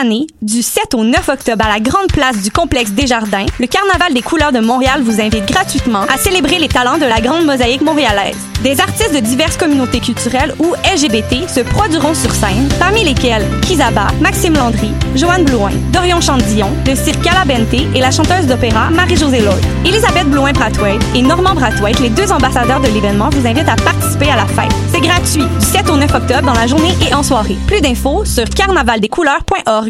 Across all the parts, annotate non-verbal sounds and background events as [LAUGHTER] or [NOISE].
année, du 7 au 9 octobre à la grande place du complexe Desjardins, le Carnaval des couleurs de Montréal vous invite gratuitement à célébrer les talents de la grande mosaïque montréalaise. Des artistes de diverses communautés culturelles ou LGBT se produiront sur scène, parmi lesquels Kizaba, Maxime Landry, Joanne Blouin, Dorion Chandillon, le cirque Calabente et la chanteuse d'opéra Marie-Josée Lloyd. Elisabeth Blouin-Brathwaite et Normand Brathwaite, les deux ambassadeurs de l'événement, vous invitent à participer à la fête. C'est gratuit, du 7 au 9 octobre dans la journée et en soirée. Plus d'infos sur carnavaldescouleurs.org.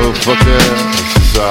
Oh fucker, c'est ça.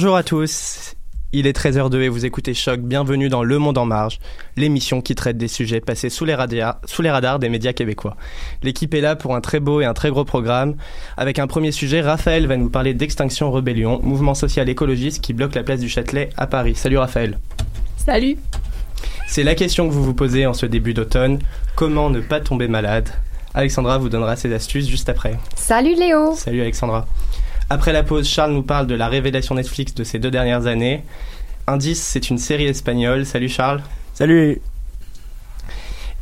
Bonjour à tous. Il est 13h02 et vous écoutez Choc. Bienvenue dans Le Monde en Marge, l'émission qui traite des sujets passés sous les, radars, sous les radars des médias québécois. L'équipe est là pour un très beau et un très gros programme. Avec un premier sujet, Raphaël va nous parler d'Extinction Rebellion, mouvement social écologiste qui bloque la place du Châtelet à Paris. Salut Raphaël. Salut. C'est la question que vous vous posez en ce début d'automne. Comment ne pas tomber malade? Alexandra vous donnera ses astuces juste après. Salut Léo. Salut Alexandra. Après la pause, Charles nous parle de la révélation Netflix de ces deux dernières années. Indice, c'est une série espagnole. Salut Charles. Salut.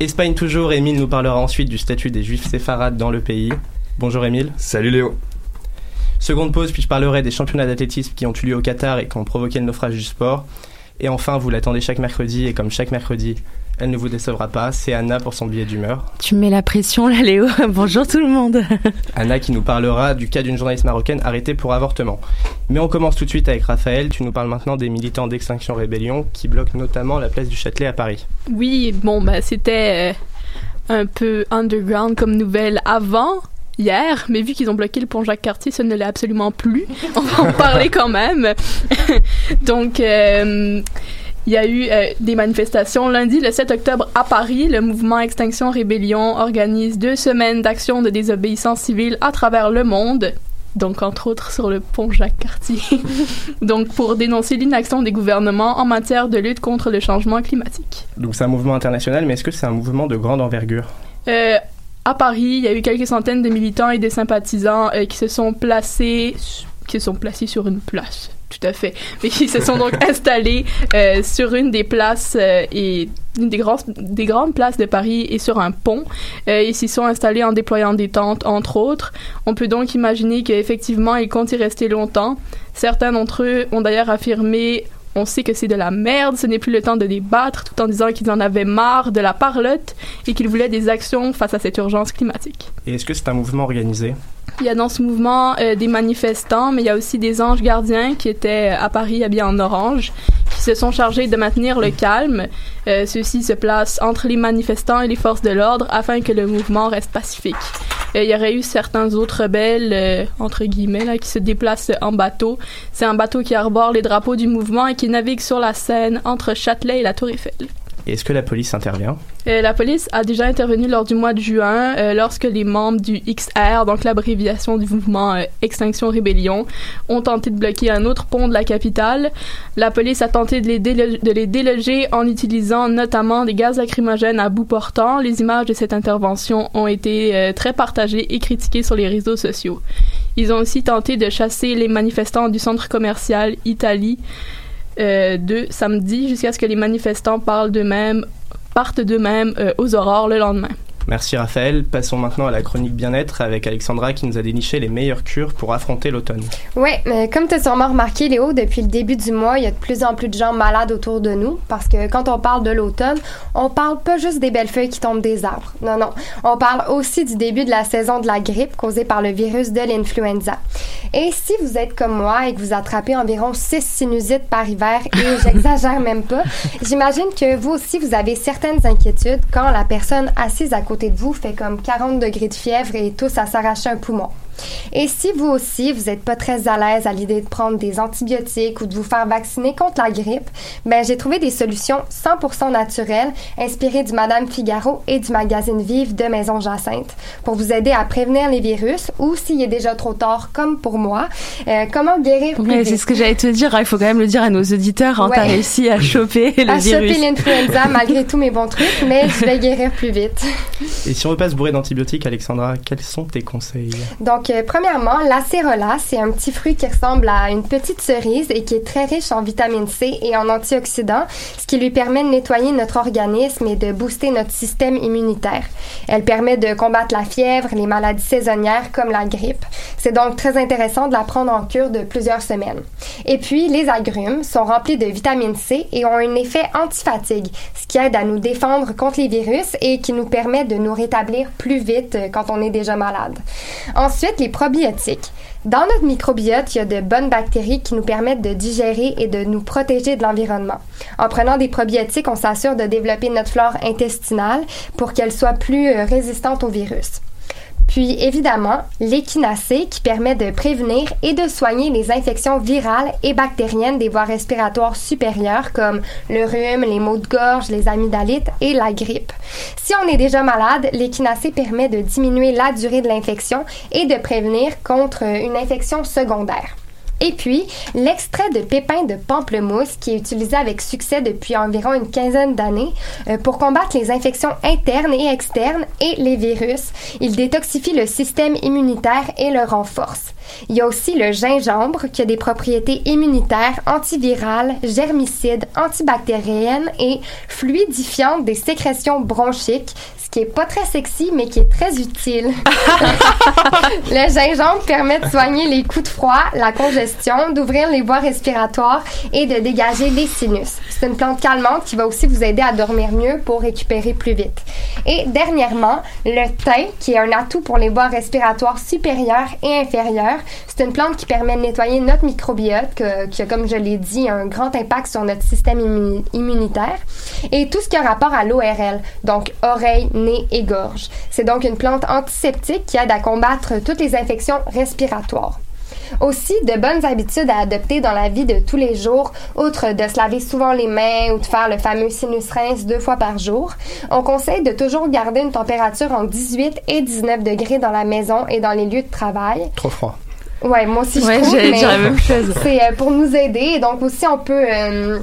Espagne toujours, Émile nous parlera ensuite du statut des juifs séfarades dans le pays. Bonjour Émile. Salut Léo. Seconde pause, puis je parlerai des championnats d'athlétisme qui ont eu lieu au Qatar et qui ont provoqué le naufrage du sport. Et enfin, vous l'attendez chaque mercredi, et comme chaque mercredi, elle ne vous décevra pas, c'est Anna pour son billet d'humeur. Tu me mets la pression là Léo. [LAUGHS] Bonjour tout le monde. [LAUGHS] Anna qui nous parlera du cas d'une journaliste marocaine arrêtée pour avortement. Mais on commence tout de suite avec Raphaël. Tu nous parles maintenant des militants d'Extinction Rébellion qui bloquent notamment la place du Châtelet à Paris. Oui, bon bah c'était euh, un peu underground comme nouvelle avant hier, mais vu qu'ils ont bloqué le pont Jacques-Cartier, ça ne l'est absolument plus. On va en [LAUGHS] parler quand même. Donc euh, il y a eu euh, des manifestations. Lundi, le 7 octobre, à Paris, le mouvement Extinction Rébellion organise deux semaines d'action de désobéissance civile à travers le monde. Donc, entre autres, sur le pont Jacques-Cartier. [LAUGHS] Donc, pour dénoncer l'inaction des gouvernements en matière de lutte contre le changement climatique. Donc c'est un mouvement international, mais est-ce que c'est un mouvement de grande envergure? Euh, à Paris, il y a eu quelques centaines de militants et de sympathisants euh, qui se sont placés, qui se sont placés sur une place. Tout à fait. Mais qui se sont donc [LAUGHS] installés euh, sur une des places euh, et une des, grands, des grandes places de Paris et sur un pont. Euh, ils s'y sont installés en déployant des tentes, entre autres. On peut donc imaginer qu'effectivement, ils comptent y rester longtemps. Certains d'entre eux ont d'ailleurs affirmé on sait que c'est de la merde, ce n'est plus le temps de débattre, tout en disant qu'ils en avaient marre de la parlotte et qu'ils voulaient des actions face à cette urgence climatique. Et est-ce que c'est un mouvement organisé? Il y a dans ce mouvement euh, des manifestants, mais il y a aussi des anges gardiens qui étaient à Paris habillés en orange, qui se sont chargés de maintenir le calme. Euh, Ceux-ci se placent entre les manifestants et les forces de l'ordre afin que le mouvement reste pacifique. Euh, il y aurait eu certains autres rebelles, euh, entre guillemets, là, qui se déplacent en bateau. C'est un bateau qui arbore les drapeaux du mouvement et qui navigue sur la Seine entre Châtelet et la Tour Eiffel. Est-ce que la police intervient? Euh, la police a déjà intervenu lors du mois de juin euh, lorsque les membres du XR, donc l'abréviation du mouvement euh, Extinction Rébellion, ont tenté de bloquer un autre pont de la capitale. La police a tenté de les, déloger en utilisant notamment des gaz lacrymogènes à bout portant. Les images de cette intervention ont été très partagées et critiquées sur les réseaux sociaux. Ils ont aussi tenté de chasser les manifestants du centre commercial Italie de samedi jusqu'à ce que les manifestants parlent d'eux-mêmes, partent d'eux-mêmes euh, aux aurores le lendemain. Merci Raphaël. Passons maintenant à la chronique bien-être avec Alexandra qui nous a déniché les meilleures cures pour affronter l'automne. Ouais, mais comme tu as sûrement remarqué, Léo, depuis le début du mois, il y a de plus en plus de gens malades autour de nous parce que quand on parle de l'automne, on parle pas juste des belles feuilles qui tombent des arbres. Non, non. On parle aussi du début de la saison de la grippe causée par le virus de l'influenza. Et si vous êtes comme moi et que vous attrapez environ 6 sinusites par hiver, et [LAUGHS] j'exagère même pas, j'imagine que vous aussi, vous avez certaines inquiétudes quand la personne assise à côté de vous fait comme 40 degrés de fièvre et tous à s'arracher un poumon. Et si vous aussi, vous n'êtes pas très à l'aise à l'idée de prendre des antibiotiques ou de vous faire vacciner contre la grippe, ben j'ai trouvé des solutions 100% naturelles inspirées du Madame Figaro et du magazine Vive de Maison Jacinthe pour vous aider à prévenir les virus ou s'il est déjà trop tard, comme pour moi, euh, comment guérir plus c'est ce que j'allais te dire. hein, Il faut quand même le dire à nos auditeurs. Hein, Ouais. T'as réussi à choper le à choper virus. l'influenza [LAUGHS] malgré tous mes bons trucs, mais je vais guérir plus vite. Et si on veut pas se bourrer d'antibiotiques, Alexandra, quels sont tes conseils? Donc, euh, premièrement, l'acérola, c'est un petit fruit qui ressemble à une petite cerise et qui est très riche en vitamine C et en antioxydants, ce qui lui permet de nettoyer notre organisme et de booster notre système immunitaire. Elle permet de combattre la fièvre, les maladies saisonnières comme la grippe. C'est donc très intéressant de la prendre en cure de plusieurs semaines. Et puis, les agrumes sont remplis de vitamine C et ont un effet antifatigue, ce qui aide à nous défendre contre les virus et qui nous permet de nous rétablir plus vite euh, quand on est déjà malade. Ensuite, les probiotiques. Dans notre microbiote, il y a de bonnes bactéries qui nous permettent de digérer et de nous protéger de l'environnement. En prenant des probiotiques, on s'assure de développer notre flore intestinale pour qu'elle soit plus euh, résistante au virus. Puis évidemment, l'échinacée qui permet de prévenir et de soigner les infections virales et bactériennes des voies respiratoires supérieures comme le rhume, les maux de gorge, les amygdalites et la grippe. Si on est déjà malade, l'échinacée permet de diminuer la durée de l'infection et de prévenir contre une infection secondaire. Et puis, l'extrait de pépins de pamplemousse qui est utilisé avec succès depuis environ une quinzaine d'années euh, pour combattre les infections internes et externes et les virus. Il détoxifie le système immunitaire et le renforce. Il y a aussi le gingembre qui a des propriétés immunitaires, antivirales, germicides, antibactériennes et fluidifiantes des sécrétions bronchiques, ce qui est pas très sexy mais qui est très utile. [LAUGHS] le gingembre permet de soigner les coups de froid, la congestion, d'ouvrir les voies respiratoires et de dégager les sinus. C'est une plante calmante qui va aussi vous aider à dormir mieux pour récupérer plus vite. Et dernièrement, le thym, qui est un atout pour les voies respiratoires supérieures et inférieures. C'est une plante qui permet de nettoyer notre microbiote, qui a, comme je l'ai dit, un grand impact sur notre système immu- immunitaire. Et tout ce qui a rapport à l'ORL, donc oreille, nez et gorge. C'est donc une plante antiseptique qui aide à combattre toutes les infections respiratoires. Aussi, de bonnes habitudes à adopter dans la vie de tous les jours, outre de se laver souvent les mains ou de faire le fameux sinus rince deux fois par jour, on conseille de toujours garder une température entre 18 et 19 degrés dans la maison et dans les lieux de travail. Trop froid. Ouais, moi aussi je Ouais, trouve, la même chose. [LAUGHS] c'est euh, pour nous aider. Et donc aussi, on peut... euh,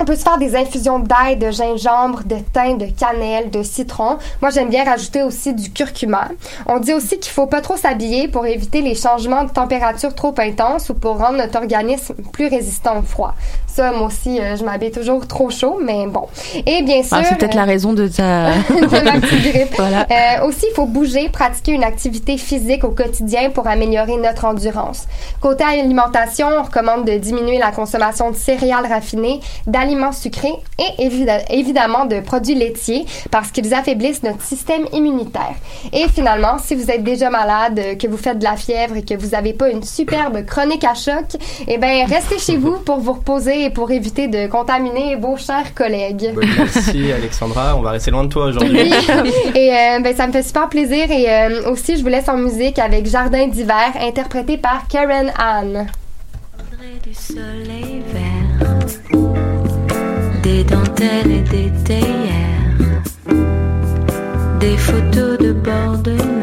on peut se faire des infusions d'ail, de gingembre, de thym, de cannelle, de citron. Moi, j'aime bien rajouter aussi du curcuma. On dit aussi qu'il faut pas trop s'habiller pour éviter les changements de température trop intenses ou pour rendre notre organisme plus résistant au froid. Ça, moi aussi, euh, je m'habille toujours trop chaud, mais bon. Et bien sûr... Ah, c'est peut-être euh, la raison de ta. [LAUGHS] de ma [LAUGHS] petite grippe. Voilà. Euh, aussi, il faut bouger, pratiquer une activité physique au quotidien pour améliorer notre endurance. Côté alimentation, on recommande de diminuer la consommation de céréales raffinées, d'aliments sucrés et évidemment de produits laitiers parce qu'ils affaiblissent notre système immunitaire. Et finalement, si vous êtes déjà malade, que vous faites de la fièvre et que vous n'avez pas une superbe chronique à choc, eh bien, restez chez vous pour vous reposer et pour éviter de contaminer vos chers collègues. Merci [LAUGHS] Alexandra, on va rester loin de toi aujourd'hui. Oui. et euh, ben, ça me fait super plaisir. Et euh, aussi, je vous laisse en musique avec Jardin d'hiver, interprété par Karen Anne. du soleil vert, des dentelles et des théières, des photos de bord de mer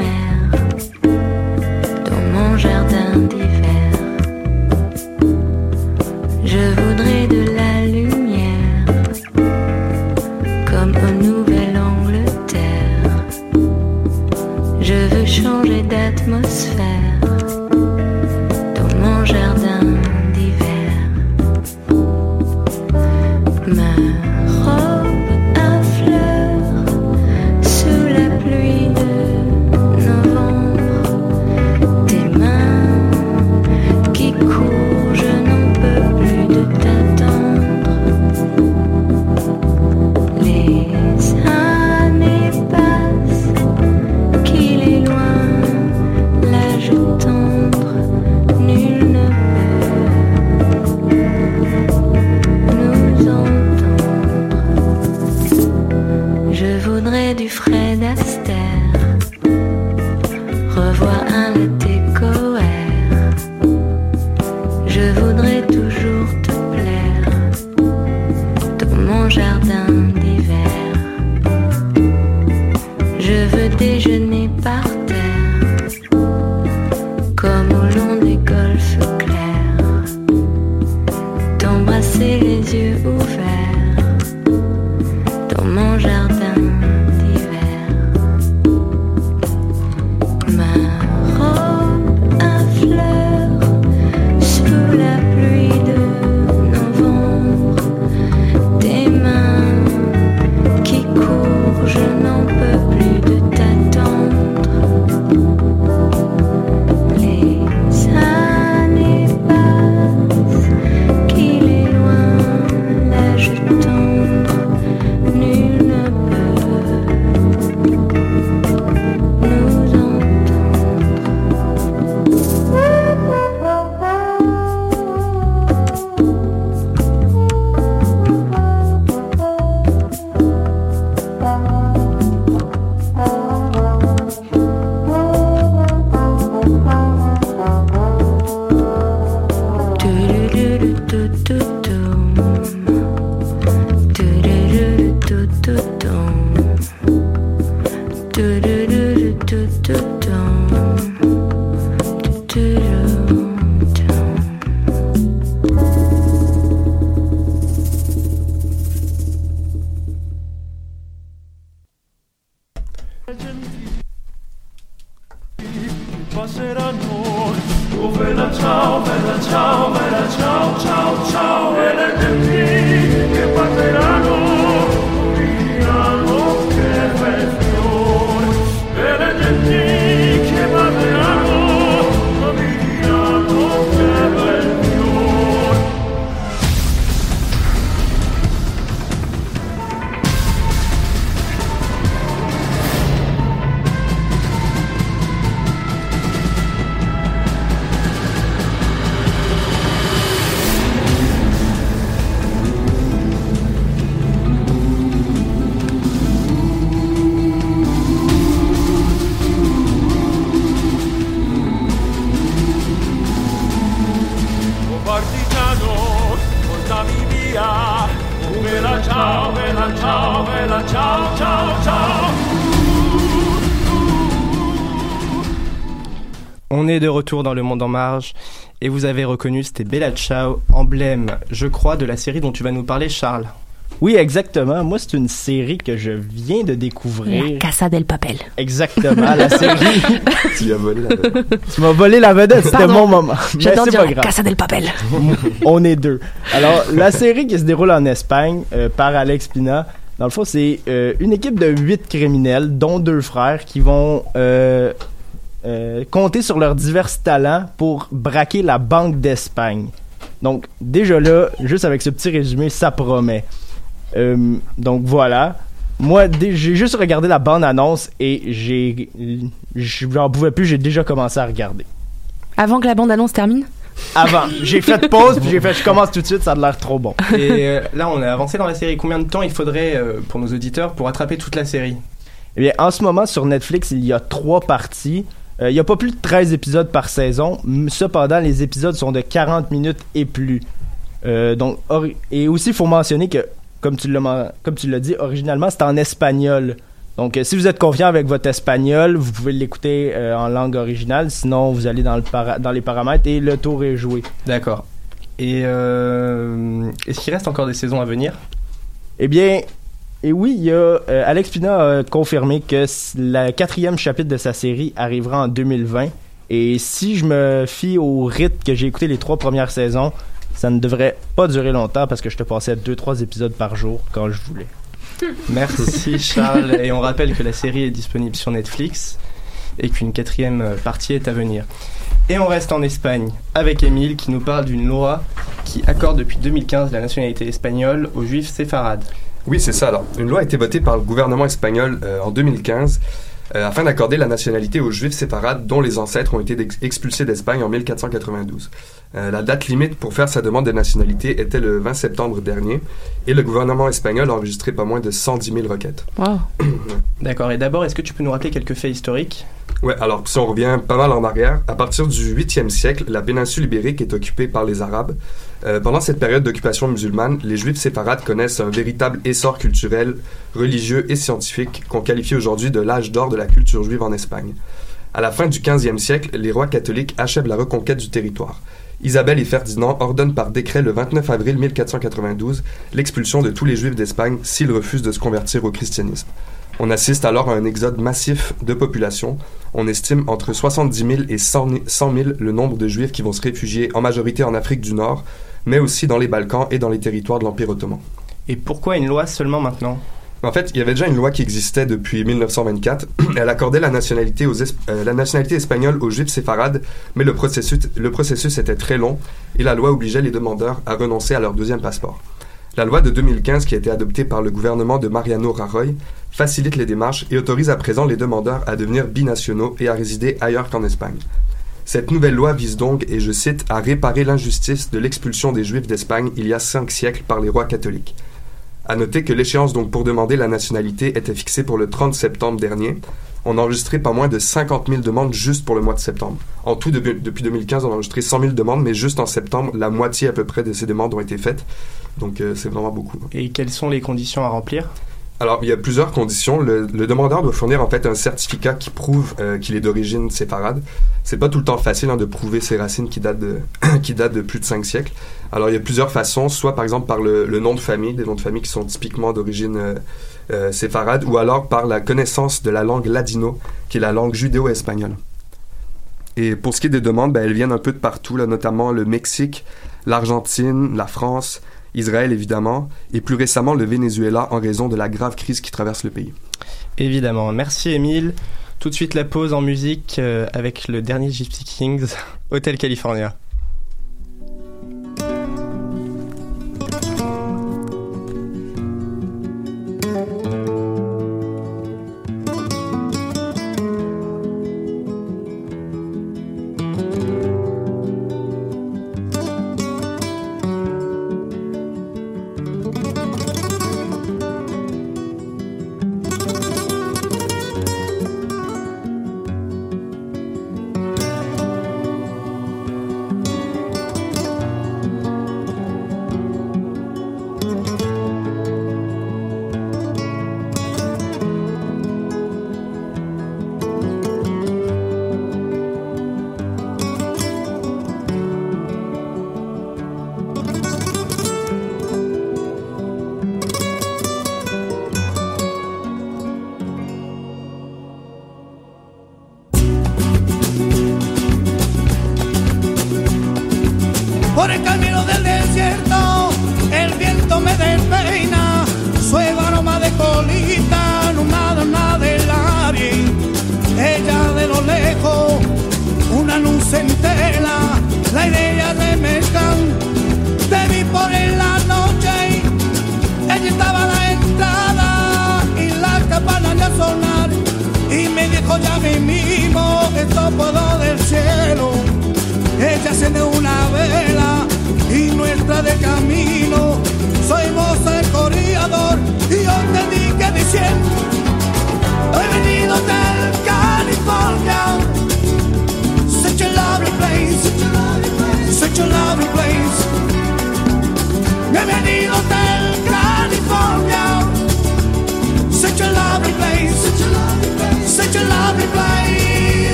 changer d'atmosphère retour dans le monde en marge et vous avez reconnu, c'était Bella Ciao, emblème, je crois, de la série dont tu vas nous parler, Charles. Oui, exactement. Moi, c'est une série que je viens de découvrir. La Casa del Papel. Exactement, la série. [LAUGHS] tu lui as volé la vedette. Tu m'as volé la vedette, c'était mon moment. Mais J'adore dire pas la grave. Casa del Papel. [LAUGHS] On est deux. Alors, la série qui se déroule en Espagne euh, par Alex Pina, dans le fond, c'est euh, une équipe de huit criminels, dont deux frères, qui vont euh, euh, compter sur leurs divers talents pour braquer la Banque d'Espagne. Donc, déjà là, juste avec ce petit résumé, ça promet. Euh, donc voilà. Moi, j'ai juste regardé la bande-annonce et j'ai... J'en pouvais plus, j'ai déjà commencé à regarder. Avant que la bande-annonce termine? Avant, j'ai fait [LAUGHS] pause, puis j'ai fait je commence tout de suite, ça a l'air trop bon. Et euh, là, on a avancé dans la série. Combien de temps il faudrait euh, pour nos auditeurs pour attraper toute la série? Eh bien, en ce moment, sur Netflix, il y a trois parties. Euh, il n'y a pas plus de 13 épisodes par saison. Cependant, les épisodes sont de 40 minutes et plus. Euh, donc, et aussi, il faut mentionner que, comme tu l'as men- comme tu l'as dit, originalement, c'est en espagnol. Donc, euh, si vous êtes confiant avec votre espagnol, vous pouvez l'écouter euh, en langue originale. Sinon, vous allez dans, le para- dans les paramètres et le tour est joué. D'accord. Et euh, est-ce qu'il reste encore des saisons à venir? Eh bien, et oui, il y a, euh, Alex Pina a confirmé que le quatrième chapitre de sa série arrivera en 2020. Et si je me fie au rythme que j'ai écouté les trois premières saisons, ça ne devrait pas durer longtemps parce que je te passais deux, trois épisodes par jour quand je voulais. [LAUGHS] Merci Charles. Et on rappelle que la série est disponible sur Netflix et qu'une quatrième euh, partie est à venir. Et on reste en Espagne avec Émile qui nous parle d'une loi qui accorde depuis 2015 la nationalité espagnole aux juifs séfarades. Oui, c'est ça. Alors, une loi a été votée par le gouvernement espagnol euh, en 2015 euh, afin d'accorder la nationalité aux juifs séfarades dont les ancêtres ont été ex- expulsés d'Espagne en 1492. Euh, la date limite pour faire sa demande de nationalité était le 20 septembre dernier et le gouvernement espagnol a enregistré pas moins de 110 000 requêtes. [COUGHS] D'accord. Et d'abord, est-ce que tu peux nous rappeler quelques faits historiques? Ouais, alors si on revient pas mal en arrière, à partir du 8e siècle, la péninsule ibérique est occupée par les Arabes. Euh, pendant cette période d'occupation musulmane, les Juifs séfarades connaissent un véritable essor culturel, religieux et scientifique qu'on qualifie aujourd'hui de l'âge d'or de la culture juive en Espagne. À la fin du 15e siècle, les rois catholiques achèvent la reconquête du territoire. Isabelle et Ferdinand ordonnent par décret le 29 avril 1492 l'expulsion de tous les Juifs d'Espagne s'ils refusent de se convertir au christianisme. On assiste alors à un exode massif de population. On estime entre 70 000 et 100 000 le nombre de Juifs qui vont se réfugier en majorité en Afrique du Nord, mais aussi dans les Balkans et dans les territoires de l'Empire ottoman. Et pourquoi une loi seulement maintenant? En fait, il y avait déjà une loi qui existait depuis 1924. [CLEARS THROAT] Elle accordait la nationalité, aux euh, la nationalité espagnole aux juifs séfarades, mais le processus, le processus était très long et la loi obligeait les demandeurs à renoncer à leur deuxième passeport. La loi de 2015, qui a été adoptée par le gouvernement de Mariano Rajoy, facilite les démarches et autorise à présent les demandeurs à devenir binationaux et à résider ailleurs qu'en Espagne. Cette nouvelle loi vise donc, et je cite, à réparer l'injustice de l'expulsion des Juifs d'Espagne il y a cinq siècles par les rois catholiques. À noter que l'échéance pour demander la nationalité était fixée pour le 30 septembre dernier. On a enregistré pas moins de 50 000 demandes juste pour le mois de septembre. En tout, depuis, depuis 2015, on a enregistré 100 000 demandes, mais juste en septembre, la moitié à peu près de ces demandes ont été faites. Donc euh, c'est vraiment beaucoup. Et quelles sont les conditions à remplir? Alors, il y a plusieurs conditions. Le, le demandeur doit fournir en fait un certificat qui prouve euh, qu'il est d'origine séfarade. C'est pas tout le temps facile hein, de prouver ses racines qui datent de, [COUGHS] qui datent de plus de cinq siècles. Alors, il y a plusieurs façons, soit par exemple par le, le nom de famille, des noms de famille qui sont typiquement d'origine euh, euh, séfarade, ou alors par la connaissance de la langue ladino, qui est la langue judéo-espagnole. Et pour ce qui est des demandes, ben, elles viennent un peu de partout, là, notamment le Mexique, l'Argentine, la France, Israël évidemment, et plus récemment le Venezuela en raison de la grave crise qui traverse le pays. Évidemment. Merci Émile. Tout de suite la pause en musique euh, avec le dernier Gypsy Kings, [LAUGHS] Hotel California.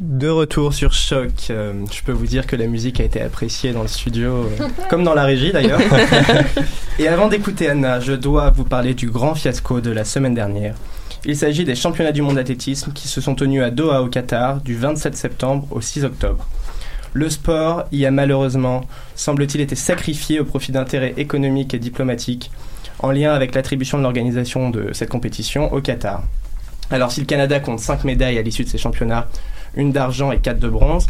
De retour sur Choc, euh, je peux vous dire que la musique a été appréciée dans le studio, euh, comme dans la régie d'ailleurs. [LAUGHS] Et avant d'écouter Anna, je dois vous parler du grand fiasco de la semaine dernière. Il s'agit des championnats du monde d'athlétisme qui se sont tenus à Doha au Qatar du 27 septembre au 6 octobre. Le sport y a malheureusement, semble-t-il, été sacrifié au profit d'intérêts économiques et diplomatiques en lien avec l'attribution de l'organisation de cette compétition au Qatar. Alors si le Canada compte 5 médailles à l'issue de ces championnats, une d'argent et 4 de bronze,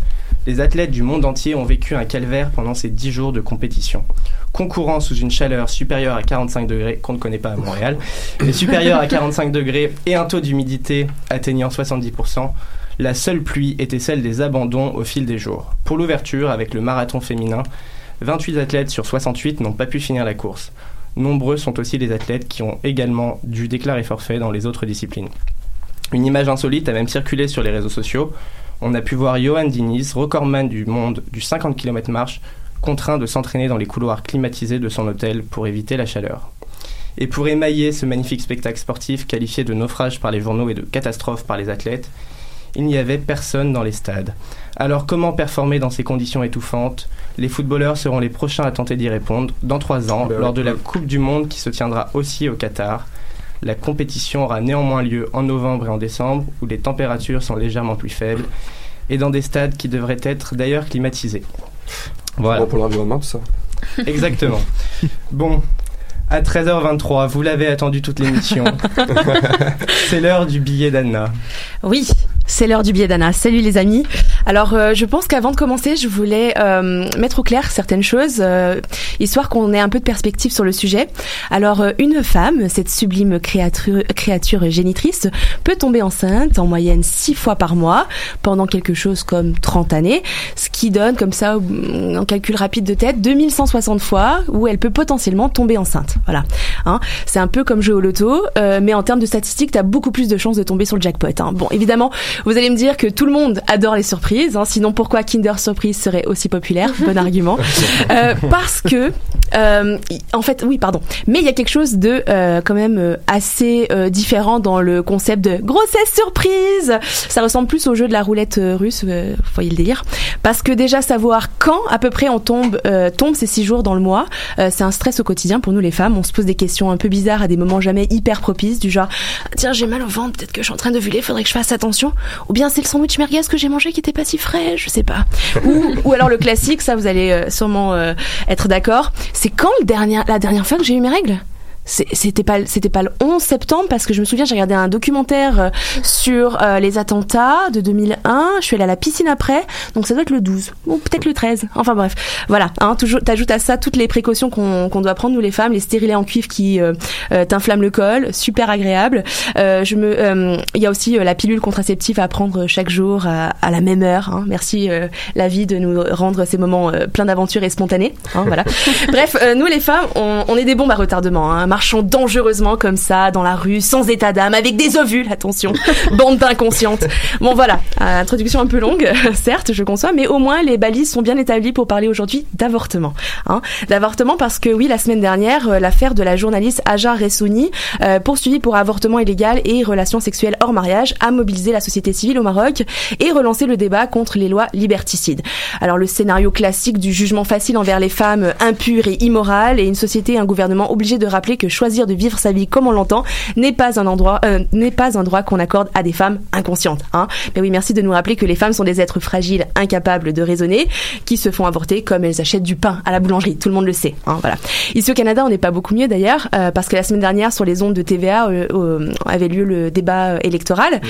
les athlètes du monde entier ont vécu un calvaire pendant ces 10 jours de compétition. Concourant sous une chaleur supérieure à 45 degrés, qu'on ne connaît pas à Montréal, mais supérieure à 45 degrés et un taux d'humidité atteignant 70%, la seule pluie était celle des abandons au fil des jours. Pour l'ouverture, avec le marathon féminin, 28 athlètes sur 68 n'ont pas pu finir la course. Nombreux sont aussi les athlètes qui ont également dû déclarer forfait dans les autres disciplines. Une image insolite a même circulé sur les réseaux sociaux. On a pu voir Johan Diniz, recordman du monde du 50 km marche, contraint de s'entraîner dans les couloirs climatisés de son hôtel pour éviter la chaleur. Et pour émailler ce magnifique spectacle sportif qualifié de naufrage par les journaux et de catastrophe par les athlètes, il n'y avait personne dans les stades. Alors comment performer dans ces conditions étouffantes? Les footballeurs seront les prochains à tenter d'y répondre dans trois ans, Ben lors de la Coupe du Monde qui se tiendra aussi au Qatar. La compétition aura néanmoins lieu en novembre et en décembre, où les températures sont légèrement plus faibles, et dans des stades qui devraient être d'ailleurs climatisés. Voilà. Bon pour l'environnement, tout ça. [LAUGHS] Exactement. Bon, à 13h23, vous l'avez attendu toute l'émission. [LAUGHS] C'est l'heure du billet d'Anna. Oui, c'est l'heure du billet d'Anna. Salut les amis. Alors, euh, je pense qu'avant de commencer, je voulais euh, mettre au clair certaines choses, euh, histoire qu'on ait un peu de perspective sur le sujet. Alors, euh, une femme, cette sublime créature, créature génitrice, peut tomber enceinte en moyenne six fois par mois pendant quelque chose comme 30 années, ce qui donne comme ça, mm, en calcul rapide de tête, 2160 fois où elle peut potentiellement tomber enceinte. Voilà. Hein c'est un peu comme jouer au loto, euh, mais en termes de statistiques, tu as beaucoup plus de chances de tomber sur le jackpot. Hein. Bon, évidemment, vous allez me dire que tout le monde adore les surprises, hein, sinon pourquoi Kinder Surprise serait aussi populaire? [LAUGHS] Bon argument. Euh, parce que, euh, y- en fait, oui, pardon. Mais il y a quelque chose de euh, quand même euh, assez euh, différent dans le concept de grossesse surprise. Ça ressemble plus au jeu de la roulette euh, russe, euh, vous voyez le délire. Parce que déjà savoir quand à peu près on tombe, euh, tombe ces six jours dans le mois, euh, c'est un stress au quotidien pour nous les femmes. On se pose des questions un peu bizarres à des moments jamais hyper propices, du genre tiens j'ai mal au ventre, peut-être que je suis en train d'ovuler, faudrait que je fasse attention. Ou bien c'est le sandwich merguez que j'ai mangé qui était pas si frais, je sais pas. ou, alors le classique, ça vous allez euh, sûrement euh, être d'accord. C'est quand la dernière fois que j'ai eu mes règles? C'était pas c'était pas le 11 septembre parce que je me souviens j'ai regardé un documentaire euh, sur euh, les attentats de 2001 je suis allée à la piscine après. Donc ça doit être le 12 ou peut-être le 13 enfin bref. Voilà hein, toujours t'ajoutes à ça toutes les précautions qu'on qu'on doit prendre nous les femmes. Les stérilets en cuivre qui euh, euh, t'inflamment le col. Super agréable. Euh, je me euh, il y a aussi euh, la pilule contraceptive à prendre chaque jour à, à la même heure hein. merci euh, la vie de nous rendre ces moments euh, pleins d'aventures et spontanés hein, voilà. [LAUGHS] Bref euh, nous les femmes on, on est des bombes à retardement hein, marchons dangereusement comme ça dans la rue sans état d'âme avec des ovules attention [LAUGHS] bande d'inconscientes. Bon voilà. Euh, introduction un peu longue [LAUGHS] certes je conçois mais au moins les balises sont bien établies pour parler aujourd'hui d'avortement hein. d'avortement parce que oui la semaine dernière euh, l'affaire de la journaliste Aja Ressouni euh, poursuivie pour avortement illégal et relations sexuelles hors mariage a mobilisé la société civile au Maroc et relancé le débat contre les lois liberticides. Alors le scénario classique du jugement facile envers les femmes impures et immorales et une société et un gouvernement obligés de rappeler que choisir de vivre sa vie comme on l'entend n'est pas un endroit euh, n'est pas un droit qu'on accorde à des femmes inconscientes hein. mais oui merci de nous rappeler que les femmes sont des êtres fragiles incapables de raisonner qui se font avorter comme elles achètent du pain à la boulangerie. Tout le monde le sait hein, voilà. Ici au Canada on n'est pas beaucoup mieux d'ailleurs euh, parce que la semaine dernière sur les ondes de TVA euh, avait lieu le débat électoral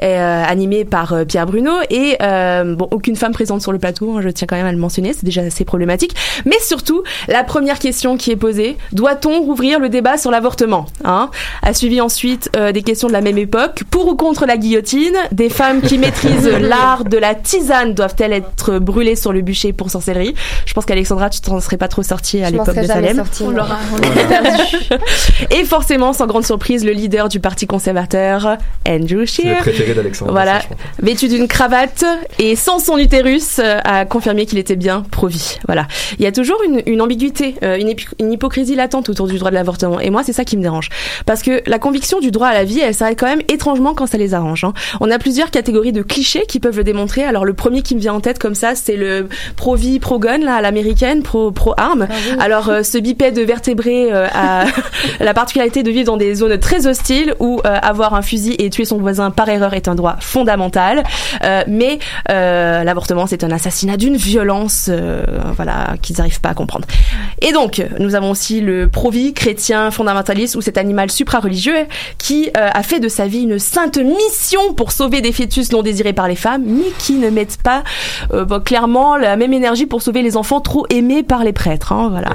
animé par Pierre Bruno et bon aucune femme présente sur le plateau hein, je tiens quand même à le mentionner c'est déjà assez problématique. Mais surtout la première question qui est posée doit-on rouvrir le débat sur l'avortement hein a suivi ensuite euh, des questions de la même époque pour ou contre la guillotine? Des femmes qui maîtrisent [LAUGHS] l'art de la tisane doivent-elles être brûlées sur le bûcher pour sorcellerie? Je pense qu'Alexandra tu t'en serais pas trop sortie à l'époque de Salem sortie, On l'aura on l'aura perdu. [LAUGHS] et forcément, sans grande surprise, le leader du parti conservateur, Andrew C'est le Scheer, préféré d'Alexandre. voilà, vêtu d'une cravate et sans son utérus, euh, a confirmé qu'il était bien pro-vie. Voilà. Il y a toujours une, une ambiguïté, euh, une hypocrisie latente autour du droit de l'avortement. Pardon. Et moi, c'est ça qui me dérange. Parce que la conviction du droit à la vie, elle s'arrête quand même étrangement quand ça les arrange. hein. On a plusieurs catégories de clichés qui peuvent le démontrer. Alors le premier qui me vient en tête comme ça, c'est le pro-vie, pro-gun, là, à l'américaine, pro- pro-arme. Alors euh, ce bipède vertébré euh, a [LAUGHS] la particularité de vivre dans des zones très hostiles où euh, avoir un fusil et tuer son voisin par erreur est un droit fondamental. Euh, mais l'avortement, c'est un assassinat d'une violence, voilà, qu'ils n'arrivent pas à comprendre. Et donc, nous avons aussi le pro-vie chrétien fondamentaliste ou cet animal supra-religieux qui euh, a fait de sa vie une sainte mission pour sauver des fœtus non désirés par les femmes, mais qui ne mettent pas euh, bah, clairement la même énergie pour sauver les enfants trop aimés par les prêtres. Hein, voilà.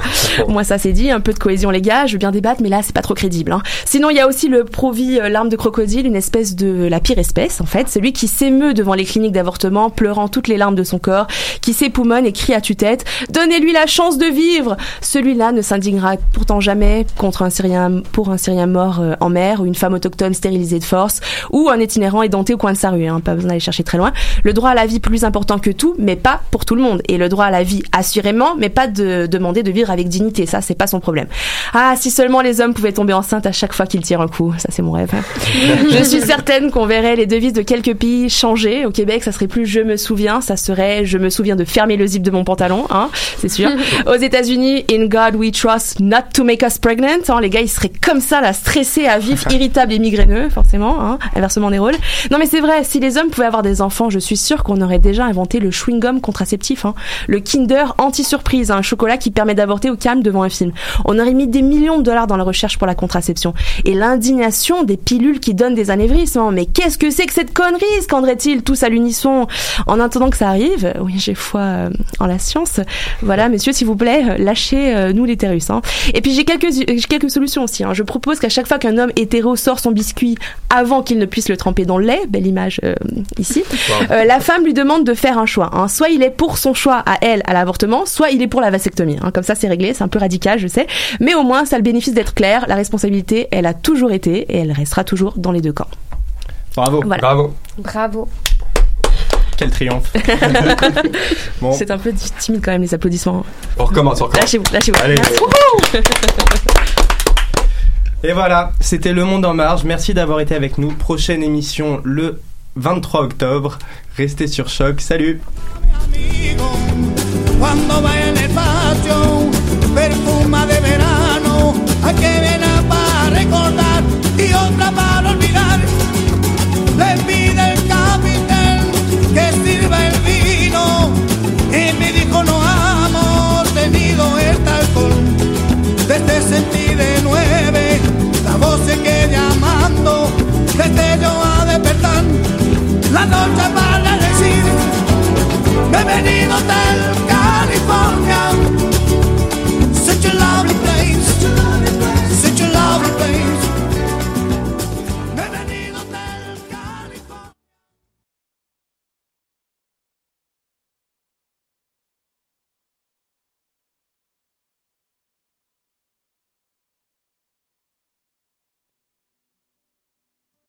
Moi, ça c'est dit, un peu de cohésion les gars, je veux bien débattre, mais là c'est pas trop crédible. Hein. Sinon, il y a aussi le pro-vie euh, l'arme de crocodile, une espèce de la pire espèce en fait, celui qui s'émeut devant les cliniques d'avortement, pleurant toutes les larmes de son corps, qui s'époumonne et crie à tue-tête Donnez-lui la chance de vivre Celui-là ne s'indignera pourtant jamais contre un Syrien, pour un Syrien mort euh, en mer ou une femme autochtone stérilisée de force ou un itinérant édenté au coin de sa rue. Hein, pas besoin d'aller chercher très loin. Le droit à la vie plus important que tout, mais pas pour tout le monde. Et le droit à la vie assurément, mais pas de demander de vivre avec dignité. Ça, c'est pas son problème. Ah, si seulement les hommes pouvaient tomber enceintes à chaque fois qu'ils tirent un coup. Ça, c'est mon rêve. hein. [LAUGHS] Je suis certaine qu'on verrait les devises de quelques pays changer. Au Québec, ça serait plus je me souviens, ça serait je me souviens de fermer le zip de mon pantalon, hein, c'est sûr. [LAUGHS] Aux États-Unis, in God we trust not to make us pregnant. Hein, les gars, ils seraient comme ça, là, stressés, à vif, [LAUGHS] irritables et migraineux, forcément, hein, inversement des rôles. Non, mais c'est vrai, si les hommes pouvaient avoir des enfants, je suis sûre qu'on aurait déjà inventé le chewing-gum contraceptif, hein, le Kinder anti-surprise, un chocolat qui permet d'avorter au calme devant un film. On aurait mis des millions de dollars dans la recherche pour la contraception. Et l'indignation des pilules qui donnent des anévrismes. Mais qu'est-ce que c'est que cette connerie scanderaient-ils tous à l'unisson En attendant que ça arrive, oui, j'ai foi euh, en la science. Voilà, messieurs, s'il vous plaît, euh, lâchez-nous l'hétérus. Hein. Et puis j'ai quelques, quelques solutions aussi. Hein. Je propose qu'à chaque fois qu'un homme hétéro sort son biscuit avant qu'il ne puisse le tremper dans le lait, belle image euh, ici, euh, la femme lui demande de faire un choix. hein. Soit il est pour son choix à elle, à l'avortement, soit il est pour la vasectomie. hein. Comme ça, c'est réglé. C'est un peu radical, je sais. Mais au moins, ça a le bénéfice d'être clair. La responsabilité, elle a toujours été et elle restera toujours dans les deux camps. Bravo. Voilà. Bravo. Bravo. Quel triomphe. [LAUGHS] Bon. C'est un peu timide quand même les applaudissements. On recommence, on recommence. Lâchez-vous, lâchez-vous. Allez. Et voilà, c'était Le Monde en Marge. Merci d'avoir été avec nous. Prochaine émission le 23 octobre. Restez sur Choc. Salut. la noche para decir, bienvenido tal.